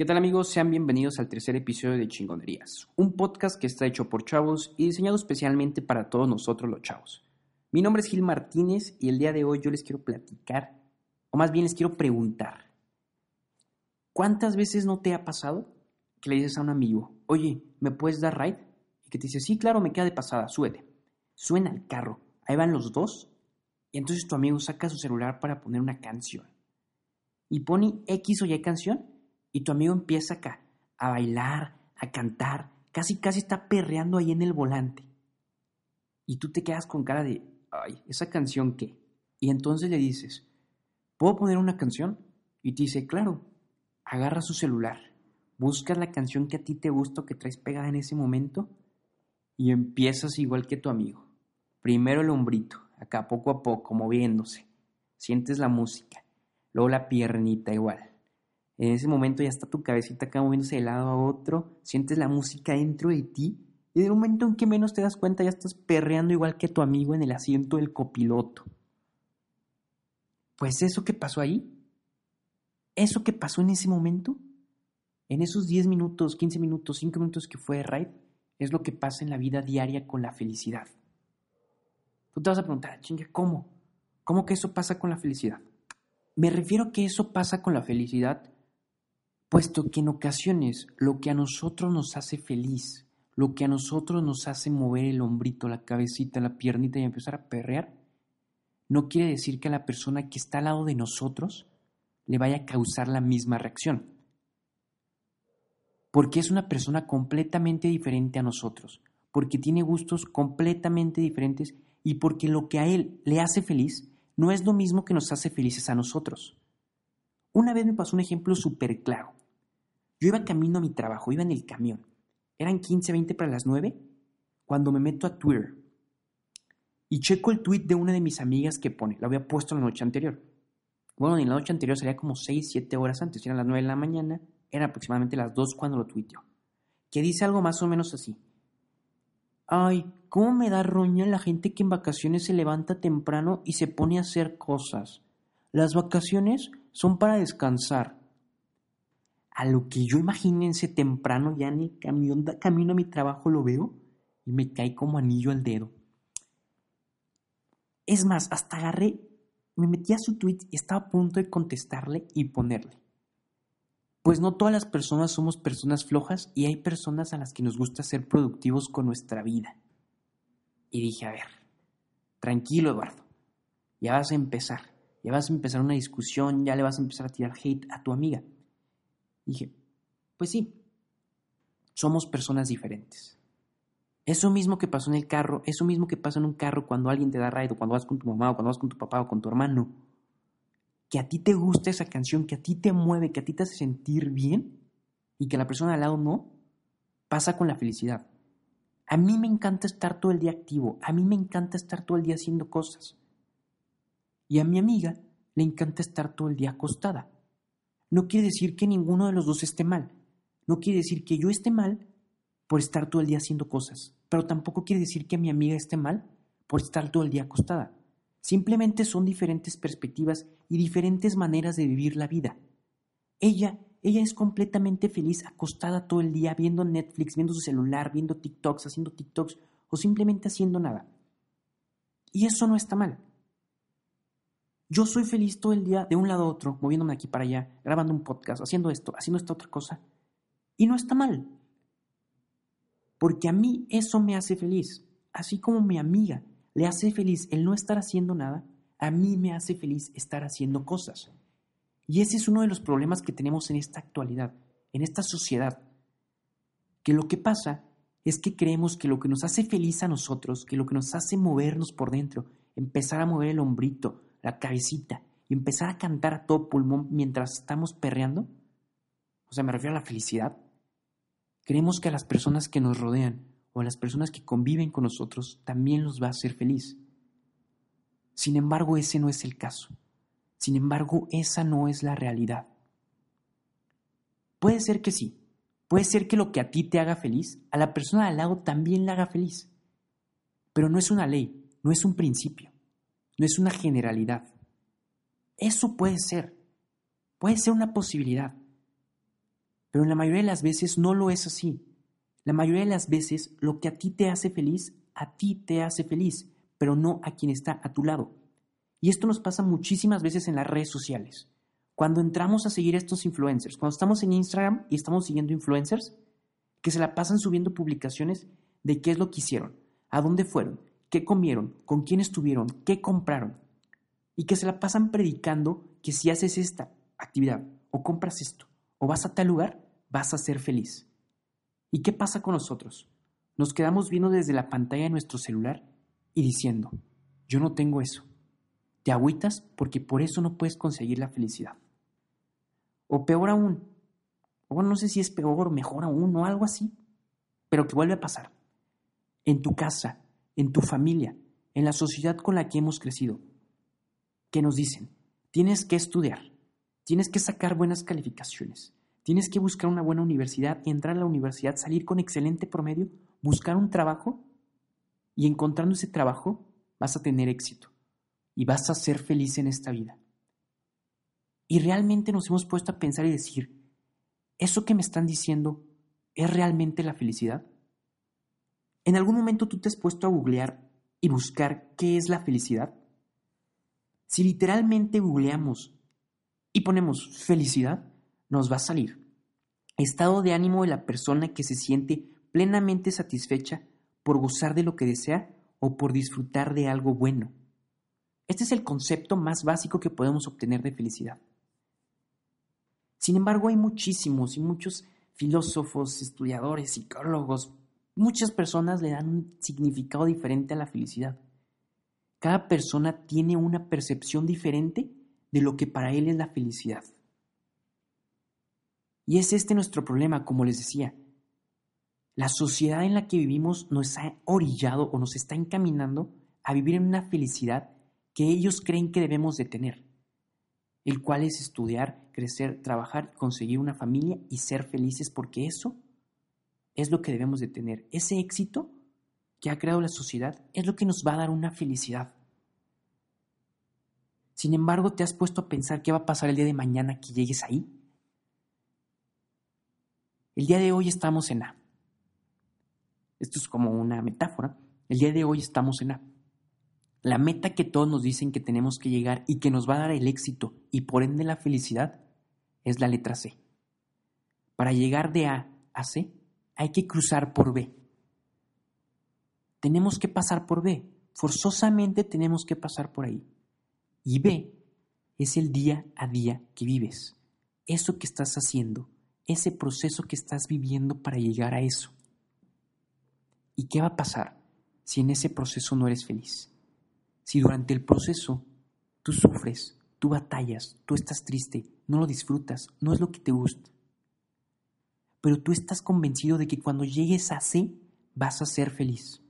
¿Qué tal amigos? Sean bienvenidos al tercer episodio de Chingonerías, un podcast que está hecho por chavos y diseñado especialmente para todos nosotros los chavos. Mi nombre es Gil Martínez y el día de hoy yo les quiero platicar, o más bien les quiero preguntar, ¿cuántas veces no te ha pasado que le dices a un amigo, oye, ¿me puedes dar ride? Y que te dice, sí, claro, me queda de pasada, súbete. Suena el carro, ahí van los dos, y entonces tu amigo saca su celular para poner una canción. Y pone X o Y canción y tu amigo empieza acá a bailar, a cantar, casi casi está perreando ahí en el volante. Y tú te quedas con cara de, ay, ¿esa canción qué? Y entonces le dices, ¿puedo poner una canción? Y te dice, claro, agarra su celular, buscas la canción que a ti te gusta o que traes pegada en ese momento y empiezas igual que tu amigo. Primero el hombrito, acá poco a poco, moviéndose. Sientes la música, luego la piernita igual en ese momento ya está tu cabecita acá moviéndose de lado a otro, sientes la música dentro de ti y en el momento en que menos te das cuenta ya estás perreando igual que tu amigo en el asiento del copiloto. Pues eso que pasó ahí, eso que pasó en ese momento, en esos 10 minutos, 15 minutos, 5 minutos que fue de ride, es lo que pasa en la vida diaria con la felicidad. Tú te vas a preguntar, chinga, ¿cómo? ¿Cómo que eso pasa con la felicidad? Me refiero a que eso pasa con la felicidad puesto que en ocasiones lo que a nosotros nos hace feliz, lo que a nosotros nos hace mover el hombrito, la cabecita, la piernita y empezar a perrear, no quiere decir que a la persona que está al lado de nosotros le vaya a causar la misma reacción. Porque es una persona completamente diferente a nosotros, porque tiene gustos completamente diferentes y porque lo que a él le hace feliz no es lo mismo que nos hace felices a nosotros. Una vez me pasó un ejemplo súper claro. Yo iba camino a mi trabajo, iba en el camión. Eran 15, 20 para las 9 cuando me meto a Twitter y checo el tweet de una de mis amigas que pone, lo había puesto la noche anterior. Bueno, en la noche anterior sería como 6, 7 horas antes, eran las 9 de la mañana, eran aproximadamente las 2 cuando lo tuiteó. Que dice algo más o menos así. Ay, ¿cómo me da roña la gente que en vacaciones se levanta temprano y se pone a hacer cosas? Las vacaciones son para descansar a lo que yo imagínense temprano ya en el camión, camino a mi trabajo lo veo y me cae como anillo al dedo. Es más, hasta agarré, me metí a su tweet y estaba a punto de contestarle y ponerle. Pues no todas las personas somos personas flojas y hay personas a las que nos gusta ser productivos con nuestra vida. Y dije, a ver, tranquilo Eduardo, ya vas a empezar, ya vas a empezar una discusión, ya le vas a empezar a tirar hate a tu amiga dije, pues sí, somos personas diferentes. Eso mismo que pasó en el carro, eso mismo que pasa en un carro cuando alguien te da ride, cuando vas con tu mamá, o cuando vas con tu papá, o con tu hermano, que a ti te gusta esa canción, que a ti te mueve, que a ti te hace sentir bien, y que la persona al lado no, pasa con la felicidad. A mí me encanta estar todo el día activo, a mí me encanta estar todo el día haciendo cosas. Y a mi amiga le encanta estar todo el día acostada no quiere decir que ninguno de los dos esté mal. No quiere decir que yo esté mal por estar todo el día haciendo cosas, pero tampoco quiere decir que mi amiga esté mal por estar todo el día acostada. Simplemente son diferentes perspectivas y diferentes maneras de vivir la vida. Ella, ella es completamente feliz acostada todo el día viendo Netflix, viendo su celular, viendo TikToks, haciendo TikToks o simplemente haciendo nada. Y eso no está mal. Yo soy feliz todo el día de un lado a otro, moviéndome aquí para allá, grabando un podcast, haciendo esto, haciendo esta otra cosa. Y no está mal. Porque a mí eso me hace feliz. Así como mi amiga le hace feliz el no estar haciendo nada, a mí me hace feliz estar haciendo cosas. Y ese es uno de los problemas que tenemos en esta actualidad, en esta sociedad. Que lo que pasa es que creemos que lo que nos hace feliz a nosotros, que lo que nos hace movernos por dentro, empezar a mover el hombrito, la cabecita y empezar a cantar a todo pulmón mientras estamos perreando, o sea, me refiero a la felicidad, creemos que a las personas que nos rodean o a las personas que conviven con nosotros también los va a hacer feliz. Sin embargo, ese no es el caso. Sin embargo, esa no es la realidad. Puede ser que sí. Puede ser que lo que a ti te haga feliz, a la persona al lado también le haga feliz. Pero no es una ley, no es un principio no es una generalidad. Eso puede ser, puede ser una posibilidad. Pero en la mayoría de las veces no lo es así. La mayoría de las veces lo que a ti te hace feliz, a ti te hace feliz, pero no a quien está a tu lado. Y esto nos pasa muchísimas veces en las redes sociales. Cuando entramos a seguir a estos influencers, cuando estamos en Instagram y estamos siguiendo influencers, que se la pasan subiendo publicaciones de qué es lo que hicieron, a dónde fueron, qué comieron, con quién estuvieron, qué compraron, y que se la pasan predicando que si haces esta actividad o compras esto o vas a tal lugar, vas a ser feliz. ¿Y qué pasa con nosotros? Nos quedamos viendo desde la pantalla de nuestro celular y diciendo, yo no tengo eso. Te agüitas porque por eso no puedes conseguir la felicidad. O peor aún, o no sé si es peor o mejor aún o algo así, pero que vuelve a pasar. En tu casa, en tu familia, en la sociedad con la que hemos crecido, que nos dicen, tienes que estudiar, tienes que sacar buenas calificaciones, tienes que buscar una buena universidad, entrar a la universidad, salir con excelente promedio, buscar un trabajo y encontrando ese trabajo vas a tener éxito y vas a ser feliz en esta vida. Y realmente nos hemos puesto a pensar y decir, ¿eso que me están diciendo es realmente la felicidad? ¿En algún momento tú te has puesto a googlear y buscar qué es la felicidad? Si literalmente googleamos y ponemos felicidad, nos va a salir estado de ánimo de la persona que se siente plenamente satisfecha por gozar de lo que desea o por disfrutar de algo bueno. Este es el concepto más básico que podemos obtener de felicidad. Sin embargo, hay muchísimos y muchos filósofos, estudiadores, psicólogos, muchas personas le dan un significado diferente a la felicidad. Cada persona tiene una percepción diferente de lo que para él es la felicidad. Y es este nuestro problema, como les decía. La sociedad en la que vivimos nos ha orillado o nos está encaminando a vivir en una felicidad que ellos creen que debemos de tener, el cual es estudiar, crecer, trabajar, conseguir una familia y ser felices porque eso es lo que debemos de tener. Ese éxito que ha creado la sociedad es lo que nos va a dar una felicidad. Sin embargo, ¿te has puesto a pensar qué va a pasar el día de mañana que llegues ahí? El día de hoy estamos en A. Esto es como una metáfora. El día de hoy estamos en A. La meta que todos nos dicen que tenemos que llegar y que nos va a dar el éxito y por ende la felicidad es la letra C. Para llegar de A a C hay que cruzar por B tenemos que pasar por B. Forzosamente tenemos que pasar por ahí. Y B es el día a día que vives. Eso que estás haciendo, ese proceso que estás viviendo para llegar a eso. ¿Y qué va a pasar si en ese proceso no eres feliz? Si durante el proceso tú sufres, tú batallas, tú estás triste, no lo disfrutas, no es lo que te gusta. Pero tú estás convencido de que cuando llegues a C vas a ser feliz.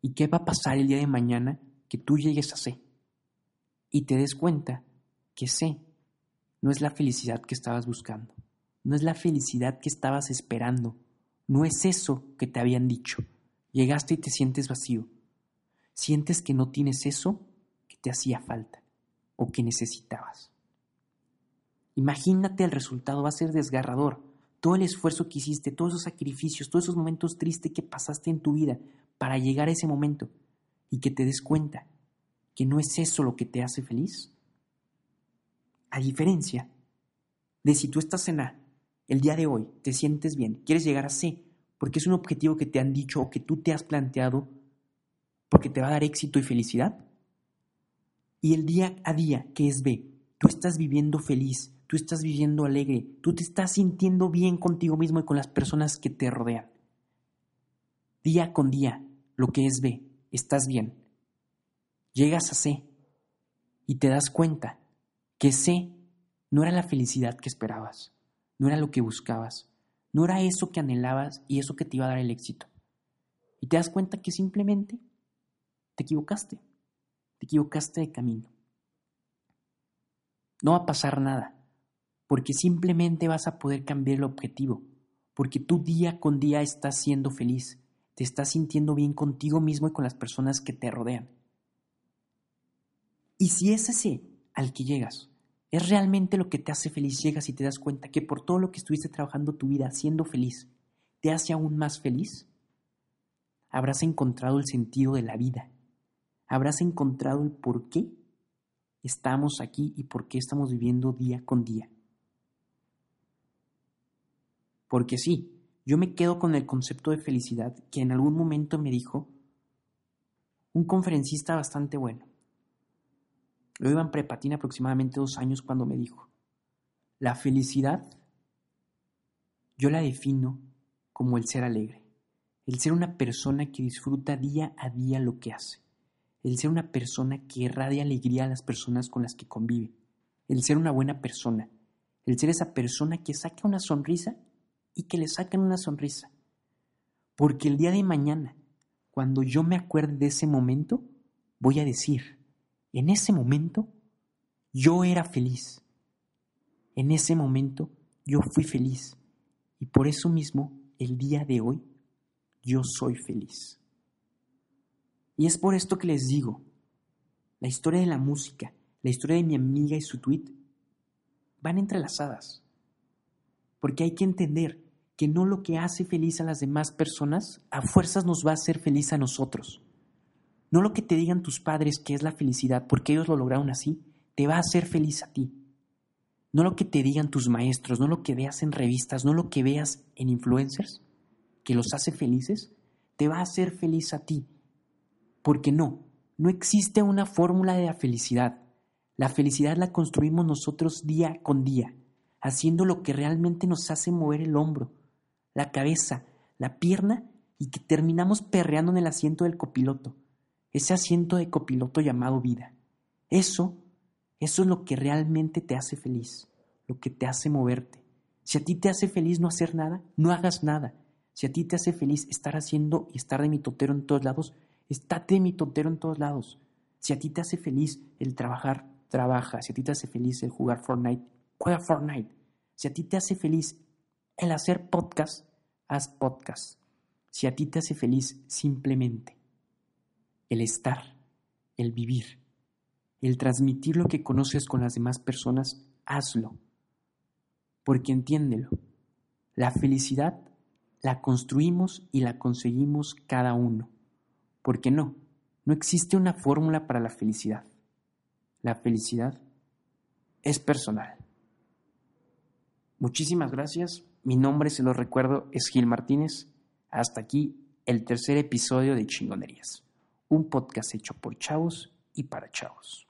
¿Y qué va a pasar el día de mañana que tú llegues a C? Y te des cuenta que C no es la felicidad que estabas buscando, no es la felicidad que estabas esperando, no es eso que te habían dicho. Llegaste y te sientes vacío. Sientes que no tienes eso que te hacía falta o que necesitabas. Imagínate el resultado, va a ser desgarrador. Todo el esfuerzo que hiciste, todos esos sacrificios, todos esos momentos tristes que pasaste en tu vida para llegar a ese momento y que te des cuenta que no es eso lo que te hace feliz. A diferencia de si tú estás en A, el día de hoy te sientes bien, quieres llegar a C, porque es un objetivo que te han dicho o que tú te has planteado, porque te va a dar éxito y felicidad. Y el día a día, que es B, tú estás viviendo feliz, tú estás viviendo alegre, tú te estás sintiendo bien contigo mismo y con las personas que te rodean. Día con día, lo que es B, estás bien. Llegas a C y te das cuenta que C no era la felicidad que esperabas, no era lo que buscabas, no era eso que anhelabas y eso que te iba a dar el éxito. Y te das cuenta que simplemente te equivocaste, te equivocaste de camino. No va a pasar nada, porque simplemente vas a poder cambiar el objetivo, porque tú día con día estás siendo feliz, te estás sintiendo bien contigo mismo y con las personas que te rodean. Y si es ese al que llegas es realmente lo que te hace feliz. Llegas y te das cuenta que por todo lo que estuviste trabajando tu vida siendo feliz, te hace aún más feliz. Habrás encontrado el sentido de la vida. Habrás encontrado el por qué estamos aquí y por qué estamos viviendo día con día. Porque sí, yo me quedo con el concepto de felicidad que en algún momento me dijo un conferencista bastante bueno. Lo iba en prepatina aproximadamente dos años cuando me dijo, la felicidad yo la defino como el ser alegre, el ser una persona que disfruta día a día lo que hace, el ser una persona que irradia alegría a las personas con las que convive, el ser una buena persona, el ser esa persona que saca una sonrisa y que le sacan una sonrisa. Porque el día de mañana, cuando yo me acuerde de ese momento, voy a decir, en ese momento yo era feliz. En ese momento yo fui feliz. Y por eso mismo, el día de hoy, yo soy feliz. Y es por esto que les digo, la historia de la música, la historia de mi amiga y su tweet, van entrelazadas. Porque hay que entender que no lo que hace feliz a las demás personas a fuerzas nos va a hacer feliz a nosotros. No lo que te digan tus padres que es la felicidad porque ellos lo lograron así, te va a hacer feliz a ti. No lo que te digan tus maestros, no lo que veas en revistas, no lo que veas en influencers, que los hace felices, te va a hacer feliz a ti. Porque no, no existe una fórmula de la felicidad. La felicidad la construimos nosotros día con día, haciendo lo que realmente nos hace mover el hombro, la cabeza, la pierna y que terminamos perreando en el asiento del copiloto ese asiento de copiloto llamado vida. Eso, eso es lo que realmente te hace feliz, lo que te hace moverte. Si a ti te hace feliz no hacer nada, no hagas nada. Si a ti te hace feliz estar haciendo y estar de mitotero en todos lados, estate de mitotero en todos lados. Si a ti te hace feliz el trabajar, trabaja. Si a ti te hace feliz el jugar Fortnite, juega Fortnite. Si a ti te hace feliz el hacer podcast, haz podcast. Si a ti te hace feliz simplemente el estar, el vivir, el transmitir lo que conoces con las demás personas, hazlo. Porque entiéndelo, la felicidad la construimos y la conseguimos cada uno. Porque no, no existe una fórmula para la felicidad. La felicidad es personal. Muchísimas gracias. Mi nombre, se lo recuerdo, es Gil Martínez. Hasta aquí el tercer episodio de Chingonerías un podcast hecho por chavos y para chavos.